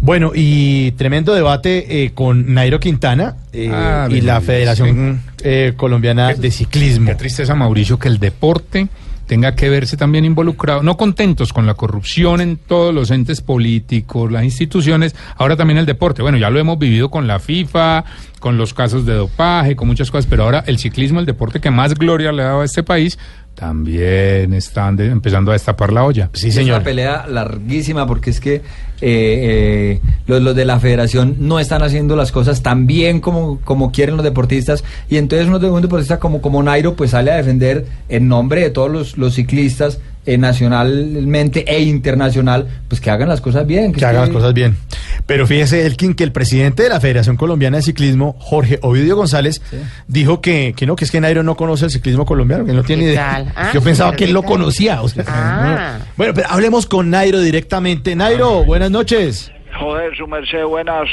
Bueno, y tremendo debate eh, con Nairo Quintana eh, Ah, y la Federación eh, Colombiana de Ciclismo. Qué tristeza, Mauricio, que el deporte tenga que verse también involucrado, no contentos con la corrupción en todos los entes políticos, las instituciones, ahora también el deporte. Bueno, ya lo hemos vivido con la FIFA, con los casos de dopaje, con muchas cosas, pero ahora el ciclismo, el deporte que más gloria le ha dado a este país, también están de- empezando a destapar la olla. Sí, Es señor. una pelea larguísima porque es que eh, eh, los, los de la federación no están haciendo las cosas tan bien como, como quieren los deportistas y entonces uno de- un deportista como, como Nairo pues sale a defender en nombre de todos los, los ciclistas eh, nacionalmente e internacional pues que hagan las cosas bien. Que es haga las cosas bien. Pero fíjese, Elkin, que el presidente de la Federación Colombiana de Ciclismo, Jorge Ovidio González, dijo que, que no, que es que Nairo no conoce el ciclismo colombiano, que no tiene idea. Ah, Yo pensaba que él ¿qué lo conocía. o sea, Ah. no. Bueno, pero hablemos con Nairo directamente. Nairo, buenas noches. Joder, su merced, buenas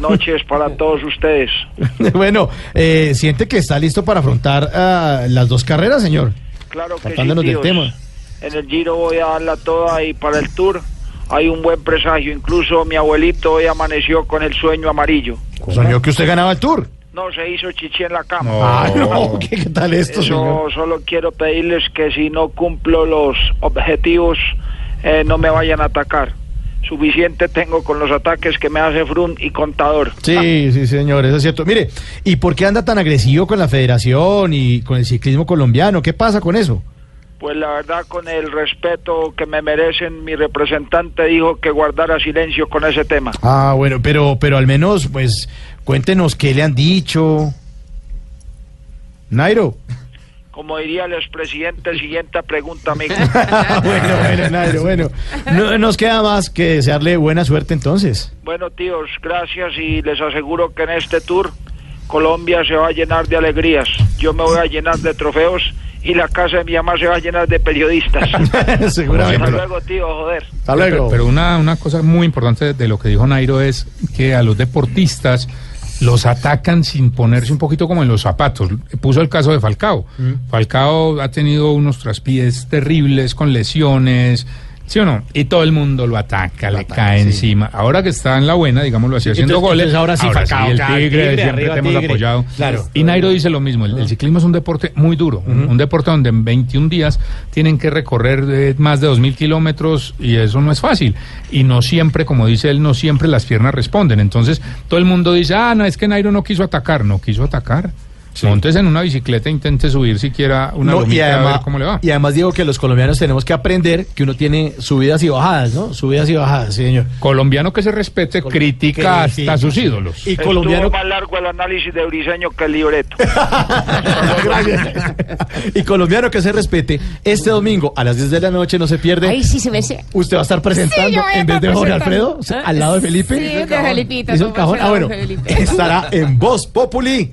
noches para todos ustedes. bueno, eh, ¿siente que está listo para afrontar ah, las dos carreras, señor? Claro que sí, del tema. En el Giro voy a darla toda y para el Tour hay un buen presagio. Incluso mi abuelito hoy amaneció con el sueño amarillo. Soñó que usted ganaba el Tour. No, se hizo chichi en la cama. Ah, no, ¿qué, qué tal esto, Eso señor? solo quiero pedirles que si no cumplo los objetivos, eh, no me vayan a atacar. Suficiente tengo con los ataques que me hace Frun y Contador. Sí, sí, señor, eso es cierto. Mire, ¿y por qué anda tan agresivo con la federación y con el ciclismo colombiano? ¿Qué pasa con eso? Pues la verdad, con el respeto que me merecen, mi representante dijo que guardara silencio con ese tema. Ah, bueno, pero, pero al menos, pues, cuéntenos qué le han dicho. Nairo. Como diría el expresidente, siguiente pregunta, amigo. bueno, bueno, Nairo, bueno. No nos queda más que desearle buena suerte entonces. bueno, tíos, gracias y les aseguro que en este tour Colombia se va a llenar de alegrías. Yo me voy a llenar de trofeos y la casa de mi mamá se va a llenar de periodistas. Hasta Seguramente. luego, tío, joder. Hasta Pero, luego. pero una, una cosa muy importante de lo que dijo Nairo es que a los deportistas los atacan sin ponerse un poquito como en los zapatos. Puso el caso de Falcao. Falcao ha tenido unos traspiés terribles con lesiones. ¿Sí o no? Y todo el mundo lo ataca, le cae encima. Ahora que está en la buena, digámoslo así, haciendo Entonces- goles. entonces ahora sí, Falcao, el tigre, tigre, siempre arriba, te hemos apoyado. Claro. Y Nairo dice lo mismo, el, el ciclismo es un deporte muy duro, un, un deporte donde en 21 días tienen que recorrer eh, más de 2.000 kilómetros y eso no es fácil. Y no siempre, como dice él, no siempre las piernas responden. Entonces todo el mundo dice, ah, no, es que Nairo no quiso atacar, no quiso atacar. Montes en una bicicleta e intente subir siquiera una No, y, lomita a ver además, cómo le va. y además digo que los colombianos tenemos que aprender que uno tiene subidas y bajadas, ¿no? Subidas y bajadas, sí, señor. Colombiano que se respete, critica critica. hasta sus ídolos. Y colombiano Estuvo más largo el análisis de Briseño que el libreto. Gracias. y colombiano que se respete, este domingo a las 10 de la noche no se pierde. Ay, sí se me sé. Usted va a estar presentando Sí, en vez de Jorge. Alfredo, sea, al lado de Felipe. Sí, de Felipito, Hizo el como cajón. será Ah, bueno, Felipe. estará en Voz Populi.